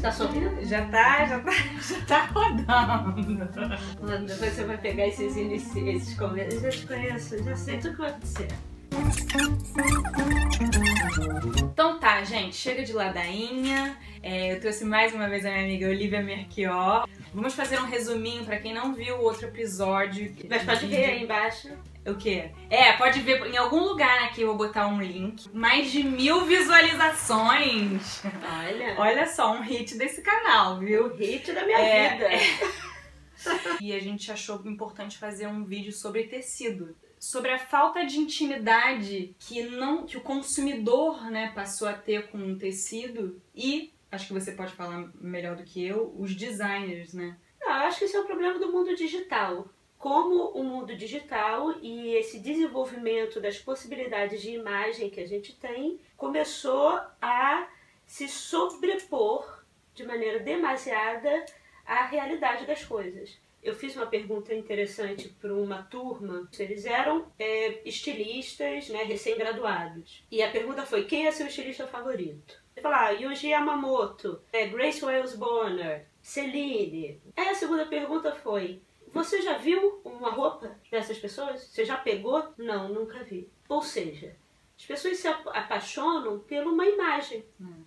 Tá sorrindo? Já tá, já tá, já tá rodando. Depois você vai pegar esses inici- esses comentários. Eu já te conheço, já sei tudo que vai acontecer. Então tá, gente, chega de ladainha. É, eu trouxe mais uma vez a minha amiga Olivia Merchior. Vamos fazer um resuminho pra quem não viu o outro episódio. Mas pode ver aí embaixo. O quê? É, pode ver em algum lugar aqui, eu vou botar um link. Mais de mil visualizações. Olha. Olha só, um hit desse canal, viu? O hit da minha É. vida. E a gente achou importante fazer um vídeo sobre tecido. Sobre a falta de intimidade que não que o consumidor né, passou a ter com o tecido e, acho que você pode falar melhor do que eu, os designers, né? Não, eu acho que esse é o problema do mundo digital. Como o mundo digital e esse desenvolvimento das possibilidades de imagem que a gente tem começou a se sobrepor de maneira demasiada à realidade das coisas. Eu fiz uma pergunta interessante para uma turma. Eles eram é, estilistas, né, recém-graduados. E a pergunta foi: quem é seu estilista favorito? Falou: ah, Yuji Yamamoto, é, Grace Wales Bonner, Celine. Aí a segunda pergunta foi: você já viu uma roupa dessas pessoas? Você já pegou? Não, nunca vi. Ou seja, as pessoas se ap- apaixonam por uma imagem,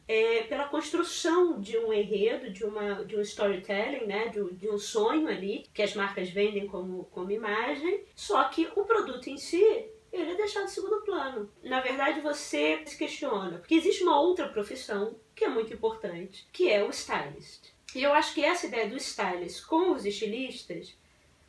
é, pela construção de um enredo, de, uma, de um storytelling, né? de, um- de um sonho ali, que as marcas vendem como, como imagem, só que o produto em si ele é deixado em segundo plano. Na verdade, você se questiona, porque existe uma outra profissão que é muito importante, que é o stylist. E eu acho que essa ideia do stylist com os estilistas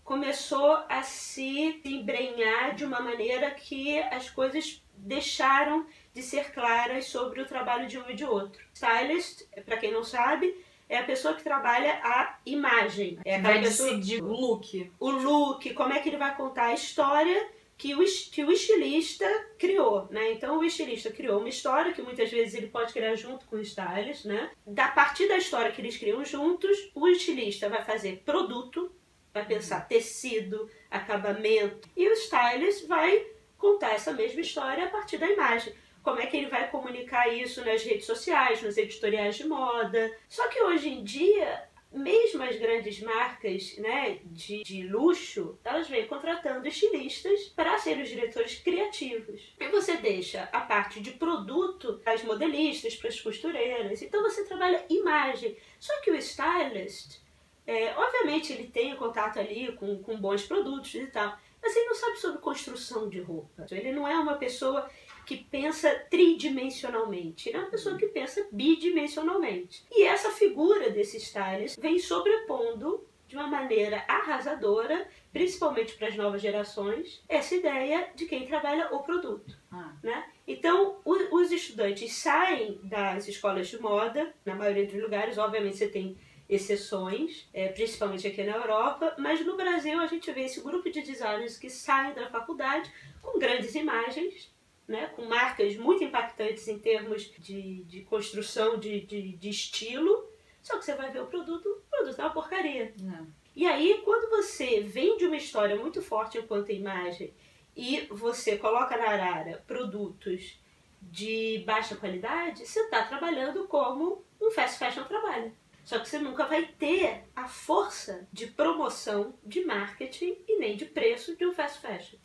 começou a se embrenhar de uma maneira que as coisas deixaram de ser claras sobre o trabalho de um e de outro. Stylist, para quem não sabe, é a pessoa que trabalha a imagem. É aquela Vai pessoa decidir o look. o look, como é que ele vai contar a história que o, que o estilista criou, né? Então o estilista criou uma história que muitas vezes ele pode criar junto com o stylist, né? Da partir da história que eles criam juntos, o estilista vai fazer produto, vai pensar tecido, acabamento, e o stylist vai contar essa mesma história a partir da imagem. Como é que ele vai comunicar isso nas redes sociais, nos editoriais de moda. Só que hoje em dia mesmo as grandes marcas né, de, de luxo, elas vêm contratando estilistas para serem os diretores criativos. E você deixa a parte de produto para as modelistas, para as costureiras. Então você trabalha imagem. Só que o stylist, é, obviamente ele tem contato ali com, com bons produtos e tal, mas ele não sabe sobre construção de roupa. Ele não é uma pessoa que pensa tridimensionalmente, ele é uma pessoa que pensa bidimensionalmente. E essa figura desse stylist vem sobrepondo de uma maneira arrasadora, principalmente para as novas gerações, essa ideia de quem trabalha o produto. Ah. Né? Então, o- os estudantes saem das escolas de moda, na maioria dos lugares, obviamente você tem exceções, é, principalmente aqui na Europa, mas no Brasil a gente vê esse grupo de designers que saem da faculdade com grandes imagens, né, com marcas muito impactantes em termos de, de construção de, de, de estilo, só que você vai ver o produto, o produto é uma porcaria. Não. E aí, quando você vende uma história muito forte enquanto imagem e você coloca na arara produtos de baixa qualidade, você está trabalhando como um fast fashion trabalha. Só que você nunca vai ter a força de promoção, de marketing e nem de preço de um fast fashion.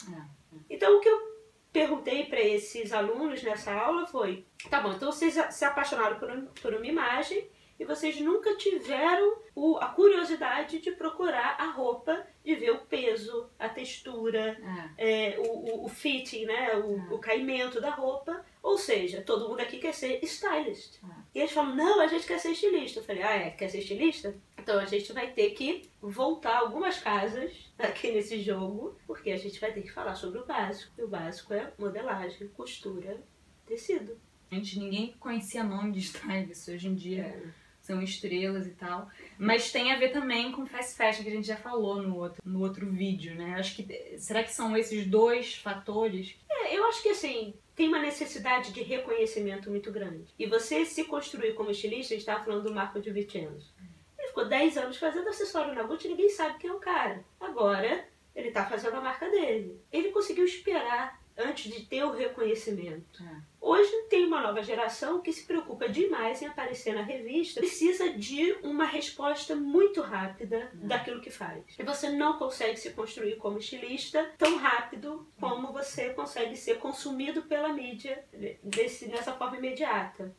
Então, o que eu perguntei para esses alunos nessa aula foi: tá bom, então vocês se apaixonaram por, um- por uma imagem e vocês nunca tiveram o- a curiosidade de procurar a roupa, de ver o peso, a textura, É. é, o, o, o fitting, né? O, o caimento da roupa. Ou seja, todo mundo aqui quer ser stylist. Ah. E eles falam, não, a gente quer ser estilista. Eu falei, ah, é? Quer ser estilista? Então a gente vai ter que voltar algumas casas aqui nesse jogo, porque a gente vai ter que falar sobre o básico. E o básico é modelagem, costura, tecido. Gente, ninguém conhecia nome de stylist hoje em dia. São estrelas e tal. Mas tem a ver também com fast fashion, que a gente já falou no outro, no outro vídeo, né? Acho que. Será que são esses dois fatores? É, eu acho que assim, tem uma necessidade de reconhecimento muito grande. E você se construir como estilista, a gente estava falando do Marco de Vincenzo. Ele ficou 10 anos fazendo acessório na Gucci e ninguém sabe quem é o cara. Agora, ele está fazendo a marca dele. Ele conseguiu esperar antes de ter o reconhecimento. É. Hoje tem uma nova geração que se preocupa demais em aparecer na revista, precisa de uma resposta muito rápida daquilo que faz. E você não consegue se construir como estilista tão rápido como você consegue ser consumido pela mídia desse, nessa forma imediata.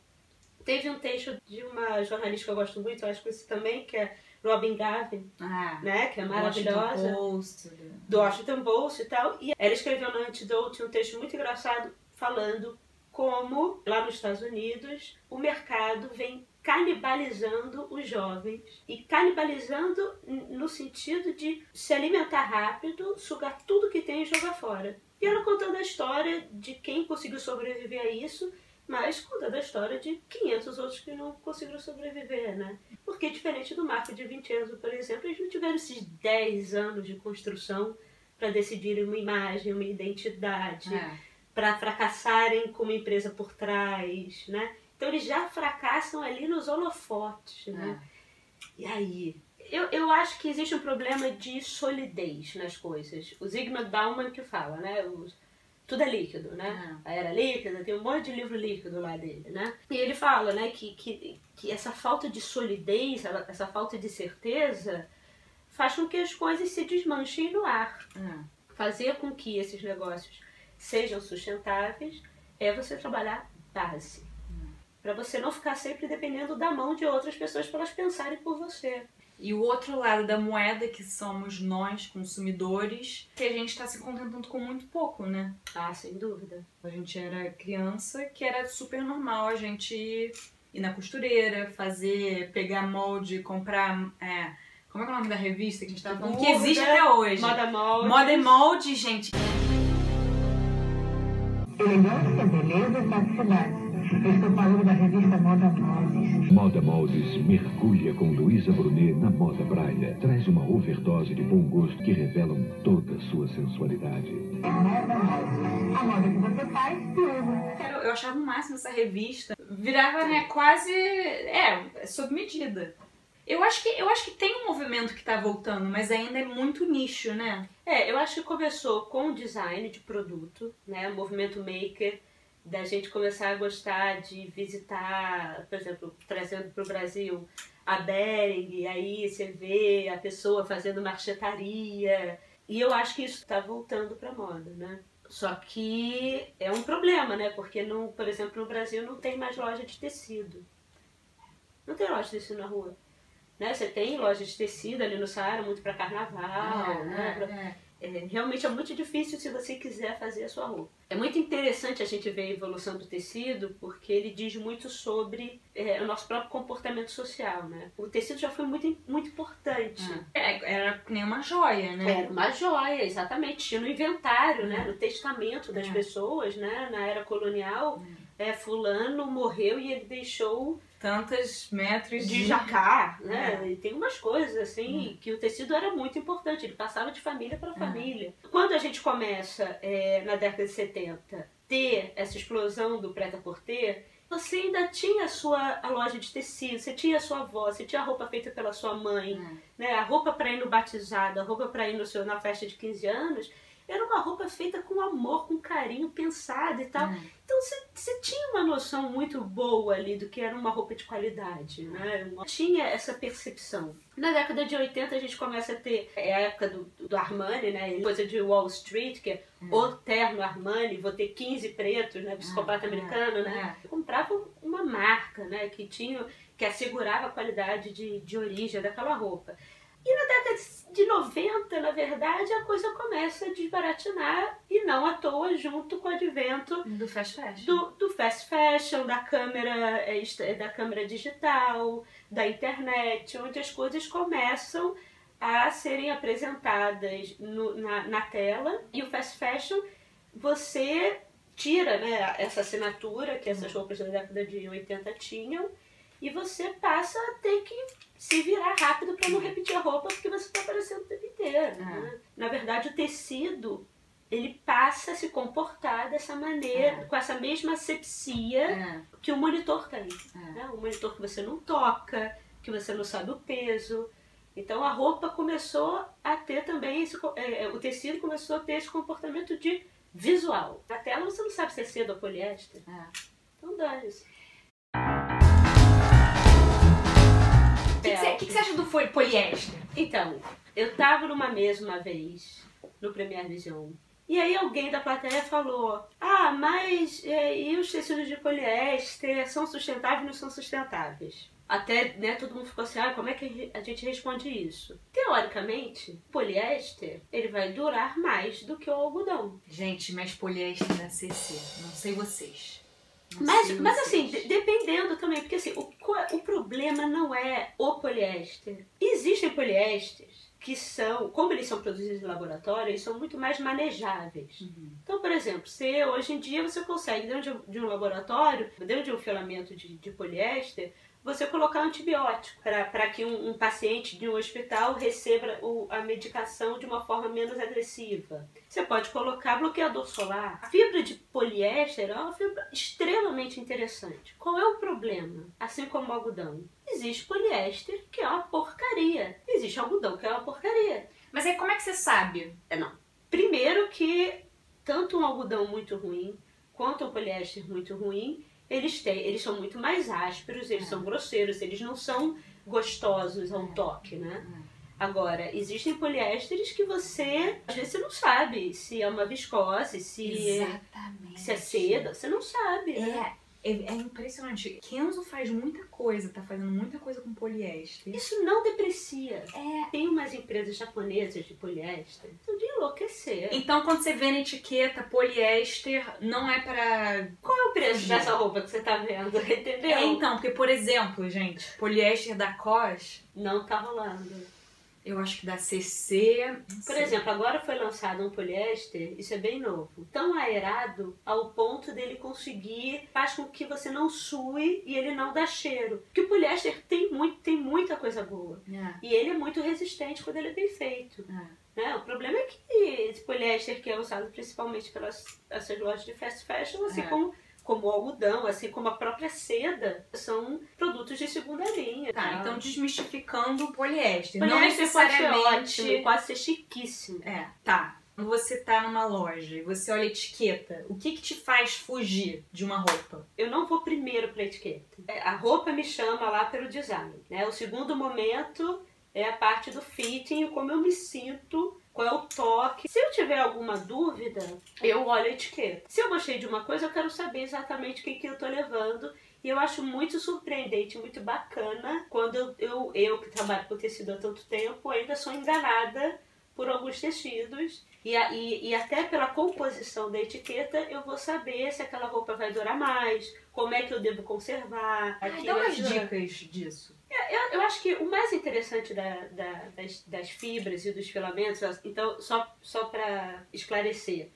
Teve um texto de uma jornalista que eu gosto muito, eu acho que você também, que é Robin Gavin, Ah, né, que é Washington maravilhosa Post, do Washington Post e tal. E ela escreveu no Antidote um texto muito engraçado falando como, lá nos Estados Unidos, o mercado vem canibalizando os jovens. E canibalizando no sentido de se alimentar rápido, sugar tudo que tem e jogar fora. E ela contando a história de quem conseguiu sobreviver a isso, mas contando a história de 500 outros que não conseguiram sobreviver, né? Porque diferente do Marco de Vincenzo, por exemplo, eles não tiveram esses 10 anos de construção para decidirem uma imagem, uma identidade, É. para fracassarem com uma empresa por trás, né? Então eles já fracassam ali nos holofotes, né? E aí? Eu, eu acho que existe um problema de solidez nas coisas. O Zygmunt Bauman que fala, né? Os- tudo é líquido, né? A era líquida, tem um monte de livro líquido lá dele, né? E ele fala, né, que, que, que essa falta de solidez, essa falta de certeza, faz com que as coisas se desmanchem no ar. É. Fazer com que esses negócios sejam sustentáveis é você trabalhar base. Para você não ficar sempre dependendo da mão de outras pessoas para elas pensarem por você. E o outro lado da moeda, que somos nós, consumidores, que a gente está se contentando com muito pouco, né? Ah, sem dúvida. A gente era criança, que era super normal a gente ir na costureira, fazer, pegar molde, comprar. É, como é que é o nome da revista que a gente tava falando? Que existe até hoje. Moda molde. Moda e molde, gente. Elegância, beleza, satisfação. Eu estou falando da revista Moda Móveis. Moda Moldes mergulha com Luísa Brunet na moda praia. Traz uma overdose de bom gosto que revelam toda a sua sensualidade. É Moda Móveis. A moda que você faz e usa. Eu, eu achava o máximo essa revista. Virava, né, quase. É, sob medida. Eu acho, que, eu acho que tem um movimento que tá voltando, mas ainda é muito nicho, né? É, eu acho que começou com o design de produto, né? O movimento maker, da gente começar a gostar de visitar, por exemplo, trazendo para o Brasil a Bering, aí você vê a pessoa fazendo marchetaria. E eu acho que isso está voltando para moda, né? Só que é um problema, né? Porque, não, por exemplo, no Brasil não tem mais loja de tecido. Não tem loja de tecido na rua. Né? Você tem loja de tecido ali no Saara, muito para carnaval, né? Pra- é. é, realmente é muito difícil se você quiser fazer a sua roupa. É muito interessante a gente ver a evolução do tecido, porque ele diz muito sobre é, o nosso próprio comportamento social, né? O tecido já foi muito, muito importante. É, era que nem uma joia, né? Era uma joia, exatamente. Tinha no inventário, né? No testamento das É. pessoas, né? Na era colonial, é, fulano morreu e ele deixou Tantos metros de jacá, né? É. E tem umas coisas assim que o tecido era muito importante, ele passava de família para família. Quando a gente começa é, na década de 70 ter essa explosão do prêt-à-porter, você ainda tinha a sua a loja de tecido, você tinha a sua avó, você tinha a roupa feita pela sua mãe, né? A roupa para ir no batizado, a roupa para ir no seu na festa de 15 anos, era uma roupa feita com amor, com carinho, pensada e tal. É. Então você- tinha noção muito boa ali do que era uma roupa de qualidade, né? Tinha essa percepção. Na década de 80 a gente começa a ter é a época do, do Armani, né? Coisa de Wall Street, que é o terno Armani, vou ter 15 pretos, né? Psicopata É, americano, né? Comprava uma marca, né? Que tinha, que assegurava a qualidade de, de origem daquela roupa. E na década de 90, na verdade, a coisa começa a desbaratinar e não à toa junto com o advento Do fast fashion. do, do fast fashion, da câmera, est- da câmera digital, da internet, onde as coisas começam a serem apresentadas no- na, na tela e o fast fashion você tira né, essa assinatura que essas roupas da década de 80 tinham e você passa a ter que se virar rápido para não repetir a roupa porque você está aparecendo o tempo inteiro. né? Na verdade, o tecido ele passa a se comportar dessa maneira, com essa mesma asepsia É. que o monitor tem. É. Né? Um monitor que você não toca, que você não sabe o peso. Então a roupa começou a ter também esse, é, o tecido começou a ter esse comportamento de visual. Na tela você não sabe se é seda ou poliéster. É. Então dane-se. O que, que, você, acha do poliéster? Então, eu tava numa mesa uma vez, no Premier Vision, e aí alguém da plateia falou: Ah, mas é, e os tecidos de poliéster são sustentáveis ou não são sustentáveis? Até, né, todo mundo ficou assim, ah, como é que a gente responde isso? Teoricamente, poliéster, ele vai durar mais do que o algodão. Gente, mas poliéster da CC. Não sei vocês. Mas, mas assim, de- dependendo também, porque assim, o, o problema não é o poliéster. Existem poliésteres que são, como eles são produzidos em laboratório, eles são muito mais manejáveis. Uhum. Então, por exemplo, se hoje em dia você consegue, dentro de um- de um laboratório, dentro de um filamento de, de poliéster, você colocar antibiótico para que um, um paciente de um hospital receba o- a medicação de uma forma menos agressiva. Você pode colocar bloqueador solar. A fibra de poliéster é uma fibra extremamente interessante. Qual é o problema? Assim como o algodão. Existe poliéster, que é uma porcaria. Existe algodão, que é uma porcaria. Mas aí como é que você sabe? É, não. Primeiro que tanto um algodão muito ruim quanto um poliéster muito ruim, eles têm, eles são muito mais ásperos, eles É. são grosseiros, eles não são gostosos ao toque, né? Agora, existem poliésteres que você, às vezes você não sabe se é uma viscose, se, Exatamente. se é seda, você não sabe, né? É, é, impressionante. Kenzo faz muita coisa, tá fazendo muita coisa com poliéster. Isso não deprecia. É. Tem umas empresas japonesas de poliéster, de enlouquecer. Então, quando você vê na etiqueta poliéster, não é pra. Qual é o preço dessa roupa que você tá vendo? Entendeu? É, então, porque, por exemplo, gente, poliéster da COS, Não tá rolando. Eu acho que da CC. não Por sei. exemplo, agora foi lançado um poliéster, isso é bem novo, tão aerado ao ponto dele conseguir, faz com que você não sue e ele não dá cheiro. Porque o poliéster tem, muito, tem muita coisa boa. É, E ele é muito resistente quando ele é bem feito. é. né? O problema é que esse poliéster que é usado principalmente pelas essas lojas de fast fashion, assim É. como, como o algodão, assim como a própria seda, são produtos de segunda linha. Tá, tá? então desmistificando o poliéster. não Poliéster ser necessariamente. ótimo, pode ser chiquíssimo. É, tá. Quando você tá numa loja e você olha a etiqueta, o que que te faz fugir de uma roupa? Eu não vou primeiro para etiqueta. É, A roupa me chama lá pelo design. Né? O segundo momento é a parte do fitting, como eu me sinto, qual é o toque. Se eu tiver alguma dúvida, eu olho a etiqueta. Se eu gostei de uma coisa, eu quero saber exatamente o que, que eu tô levando. E eu acho muito surpreendente, muito bacana, quando eu, eu, eu que trabalho com tecido há tanto tempo, ainda sou enganada por alguns tecidos. E, e, e até pela composição da etiqueta, eu vou saber se aquela roupa vai durar mais, como é que eu devo conservar. Aquilo dá umas dicas disso. Eu, eu acho que o mais interessante da- da- das, das fibras e dos filamentos, então, só, só para esclarecer.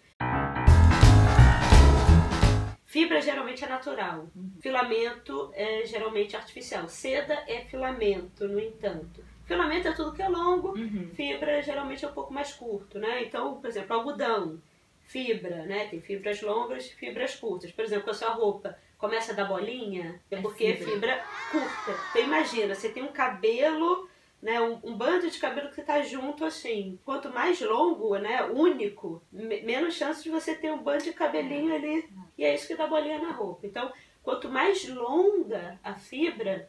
Fibra geralmente é natural, filamento é geralmente artificial. Seda é filamento, no entanto. Filamento é tudo que é longo, Uhum. fibra geralmente é um pouco mais curto, né? Então, por exemplo, algodão, fibra, né? Tem fibras longas, fibras curtas. Por exemplo, a sua roupa começa a dar bolinha, é É porque é fibra. fibra curta. Então imagina, você tem um cabelo, né? Um, um bando de cabelo que tá junto assim. Quanto mais longo, né? Único, me- menos chance de você ter um bando de cabelinho ali. E é isso que dá bolinha na roupa. Então, quanto mais longa a fibra,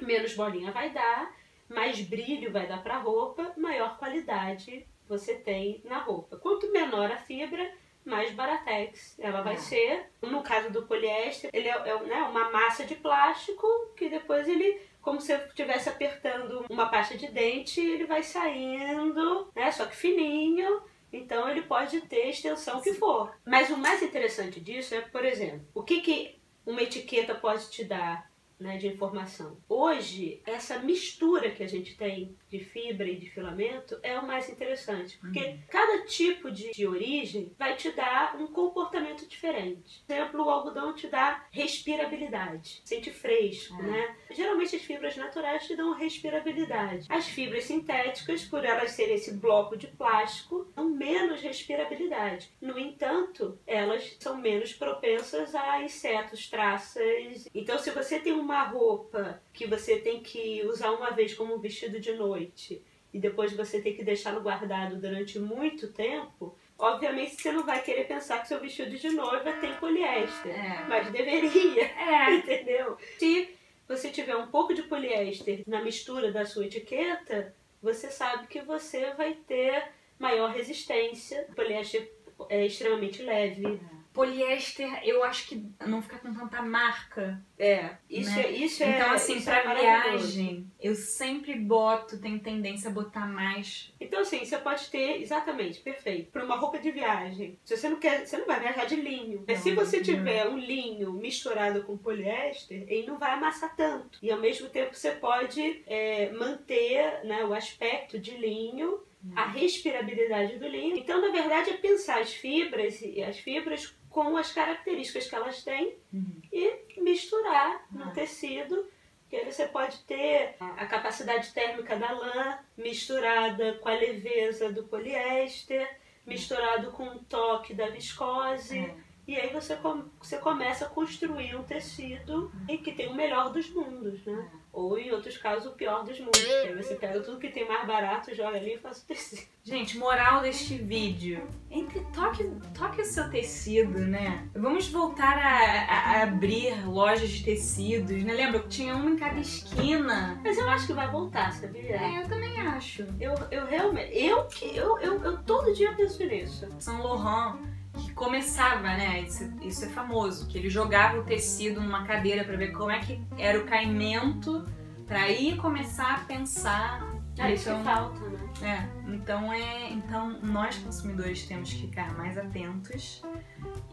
menos bolinha vai dar, mais brilho vai dar para a roupa, maior qualidade você tem na roupa. Quanto menor a fibra, mais baratex ela vai É. ser. No caso do poliéster, ele é, é, né, uma massa de plástico que depois ele, como se estivesse apertando uma pasta de dente, ele vai saindo, né, só que fininho. Então ele pode ter a extensão que for. Mas o mais interessante disso é, por exemplo, o que, que uma etiqueta pode te dar né, de informação. Hoje, essa mistura que a gente tem de fibra e de filamento é o mais interessante, porque cada tipo de, de origem vai te dar um comportamento diferente. Por exemplo, o algodão te dá respirabilidade, sente fresco, Ah. né? Geralmente as fibras naturais te dão respirabilidade. As fibras sintéticas, por elas serem esse bloco de plástico, dão menos respirabilidade. No entanto, elas são menos propensas a insetos, traças. Então, se você tem uma roupa que você tem que usar uma vez como vestido de noite e depois você tem que deixá-lo guardado durante muito tempo, Obviamente você não vai querer pensar que seu vestido de noiva tem poliéster, É. mas deveria, É. entendeu? Se você tiver um pouco de poliéster na mistura da sua etiqueta, você sabe que você vai ter maior resistência. O poliéster é extremamente leve. Poliéster, eu acho que não fica com tanta marca. É, isso Né? é isso é então, assim, isso é pra maravilhoso. viagem, eu sempre boto, tenho tendência a botar mais. Então, assim, você pode ter, exatamente, perfeito, para uma roupa de viagem. Se você não quer, você não vai viajar de linho. Mas Não, se você não. tiver um linho misturado com poliéster, ele não vai amassar tanto. E ao mesmo tempo você pode é, manter né, o aspecto de linho, a respirabilidade do linho. Então, na verdade, é pensar as fibras e as fibras com as características que elas têm Uhum. e misturar no Ah. tecido. Que aí você pode ter a capacidade térmica da lã misturada com a leveza do poliéster, misturado com o toque da viscose. É. E aí você, com- você começa a construir um tecido e que tem o melhor dos mundos, né? Ou em outros casos o pior dos mundos. Aí você pega tudo que tem mais barato, joga ali e faz o tecido. Gente, moral deste vídeo. Entre toque, toque o seu tecido, né? Vamos voltar a, a- a abrir lojas de tecidos, né? Lembra que tinha uma em cada esquina? Mas eu acho que vai voltar, sabia? É, eu também acho. Eu, eu realmente. Eu, que- eu, eu, eu todo dia penso nisso. São Laurent, que começava, né? Isso, isso é famoso, que ele jogava o tecido numa cadeira pra ver como é que era o caimento, pra aí começar a pensar. É isso que Então, falta, né? É, então é, então nós consumidores temos que ficar mais atentos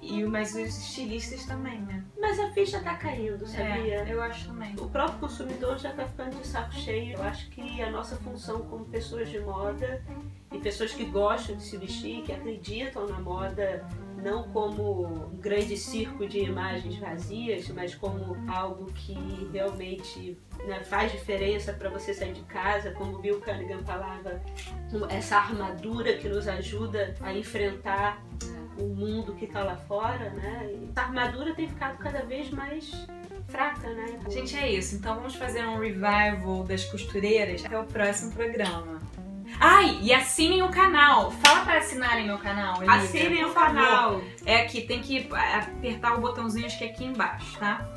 e mas os estilistas também, né? Mas a ficha tá caindo, sabia? É, eu acho também. O próprio consumidor já tá ficando de saco cheio. Eu acho que a nossa função como pessoas de moda e pessoas que gostam de se vestir, que acreditam na moda, não como um grande circo de imagens vazias, mas como algo que realmente né, faz diferença para você sair de casa, como o Bill Cunningham falava, essa armadura que nos ajuda a enfrentar o mundo que tá lá fora, né? E essa armadura tem ficado cada vez mais fraca, né? Gente, é isso. Então vamos fazer um revival das costureiras até o próximo programa. Ai, e assinem o canal. Fala para assinarem meu canal. Olivia, Assinem o favor. canal. É aqui, tem que apertar o botãozinho acho que é aqui embaixo, tá?